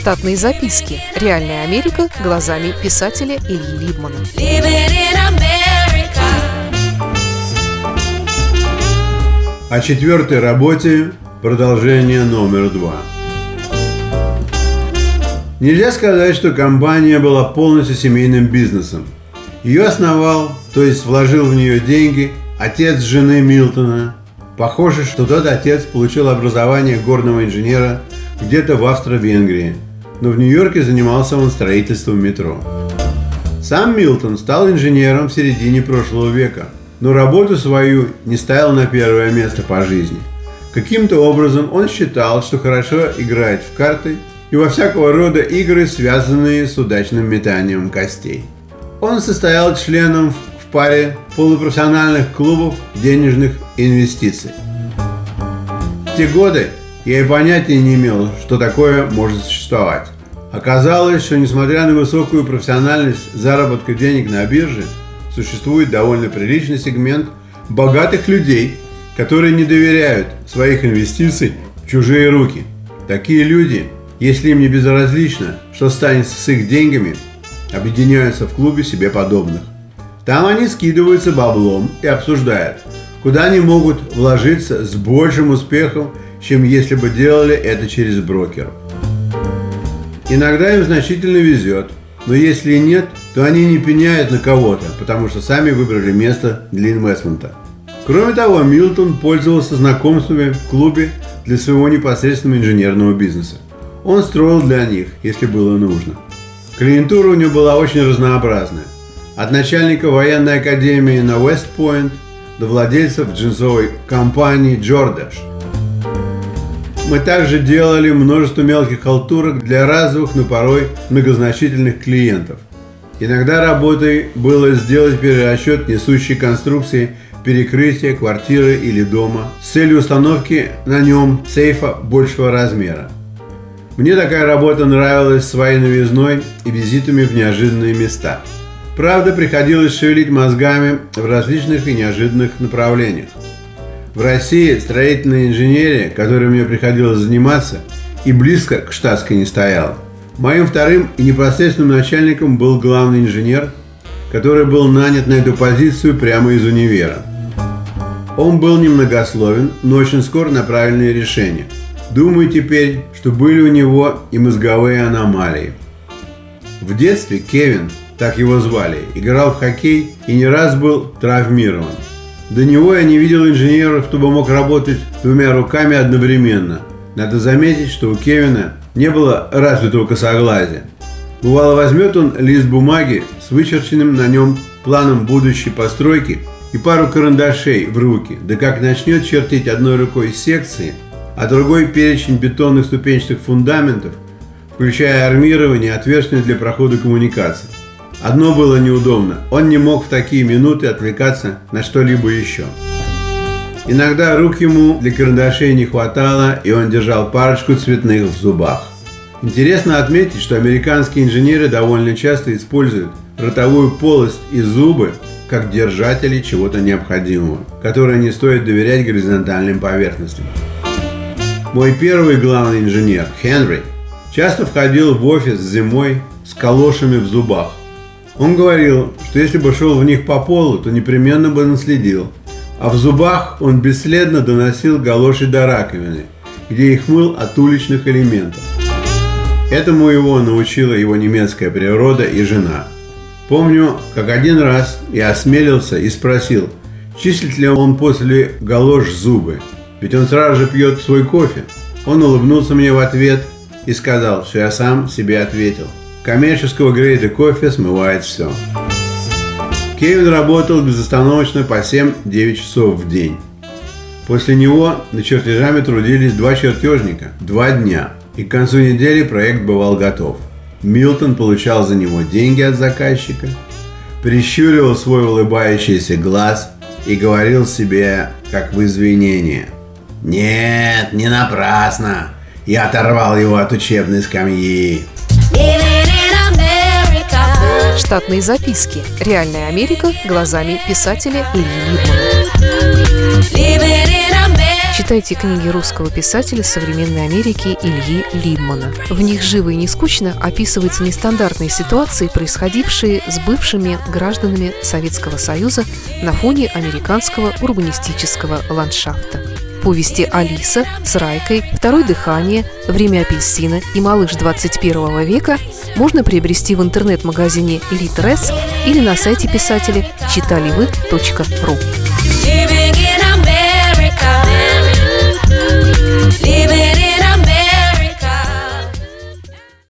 Штатные записки. Реальная Америка глазами писателя Ильи Либмана. О четвертой работе продолжение номер два. Нельзя сказать, что компания была полностью семейным бизнесом. Ее основал, то есть вложил в нее деньги, отец жены Милтона. Похоже, что тот отец получил образование горного инженера где-то в Австро-Венгрии, но в Нью-Йорке занимался он строительством метро. Сам Милтон стал инженером в середине прошлого века, но работу свою не ставил на первое место по жизни. Каким-то образом он считал, что хорошо играет в карты и во всякого рода игры, связанные с удачным метанием костей. Он состоял членом в паре полупрофессиональных клубов денежных инвестиций. В те годы я и понятия не имел, что такое может существовать. Оказалось, что несмотря на высокую профессиональность заработка денег на бирже, существует довольно приличный сегмент богатых людей, которые не доверяют своих инвестиций в чужие руки. Такие люди, если им не безразлично, что станет с их деньгами, объединяются в клубе себе подобных. Там они скидываются баблом и обсуждают, куда они могут вложиться с большим успехом чем если бы делали это через брокеров. Иногда им значительно везет, но если нет, то они не пеняют на кого-то, потому что сами выбрали место для инвестмента. Кроме того, Милтон пользовался знакомствами в клубе для своего непосредственного инженерного бизнеса. Он строил для них, если было нужно. Клиентура у него была очень разнообразная. От начальника военной академии на Вестпойнт до владельцев джинсовой компании Джордаш – мы также делали множество мелких халтурок для разовых, но порой многозначительных клиентов. Иногда работой было сделать перерасчет несущей конструкции перекрытия квартиры или дома с целью установки на нем сейфа большего размера. Мне такая работа нравилась своей новизной и визитами в неожиданные места. Правда, приходилось шевелить мозгами в различных и неожиданных направлениях. В России строительная инженерия, которой мне приходилось заниматься, и близко к штатской не стояла. Моим вторым и непосредственным начальником был главный инженер, который был нанят на эту позицию прямо из универа. Он был немногословен, но очень скоро на правильные решения. Думаю теперь, что были у него и мозговые аномалии. В детстве Кевин, так его звали, играл в хоккей и не раз был травмирован – до него я не видел инженеров, кто бы мог работать двумя руками одновременно. Надо заметить, что у Кевина не было развитого косоглазия. Бывало, возьмет он лист бумаги с вычерченным на нем планом будущей постройки и пару карандашей в руки, да как начнет чертить одной рукой секции, а другой перечень бетонных ступенчатых фундаментов, включая армирование, отверстия для прохода коммуникаций. Одно было неудобно. Он не мог в такие минуты отвлекаться на что-либо еще. Иногда рук ему для карандашей не хватало, и он держал парочку цветных в зубах. Интересно отметить, что американские инженеры довольно часто используют ротовую полость и зубы как держатели чего-то необходимого, которое не стоит доверять горизонтальным поверхностям. Мой первый главный инженер, Хенри, часто входил в офис зимой с калошами в зубах. Он говорил, что если бы шел в них по полу, то непременно бы наследил. А в зубах он бесследно доносил галоши до раковины, где их мыл от уличных элементов. Этому его научила его немецкая природа и жена. Помню, как один раз я осмелился и спросил, числит ли он после галош зубы, ведь он сразу же пьет свой кофе. Он улыбнулся мне в ответ и сказал, что я сам себе ответил – коммерческого грейда кофе смывает все. Кевин работал безостановочно по 7-9 часов в день. После него на чертежами трудились два чертежника, два дня, и к концу недели проект бывал готов. Милтон получал за него деньги от заказчика, прищуривал свой улыбающийся глаз и говорил себе, как в извинение. «Нет, не напрасно. Я оторвал его от учебной скамьи. Штатные записки. Реальная Америка глазами писателя Ильи Либмана. Читайте книги русского писателя современной Америки Ильи Либмана. В них живо и не скучно описываются нестандартные ситуации, происходившие с бывшими гражданами Советского Союза на фоне американского урбанистического ландшафта. Повести «Алиса» с Райкой, «Второе дыхание», «Время апельсина» и «Малыш 21 века» можно приобрести в интернет-магазине «Литрес» или на сайте писателя читаливы.ру.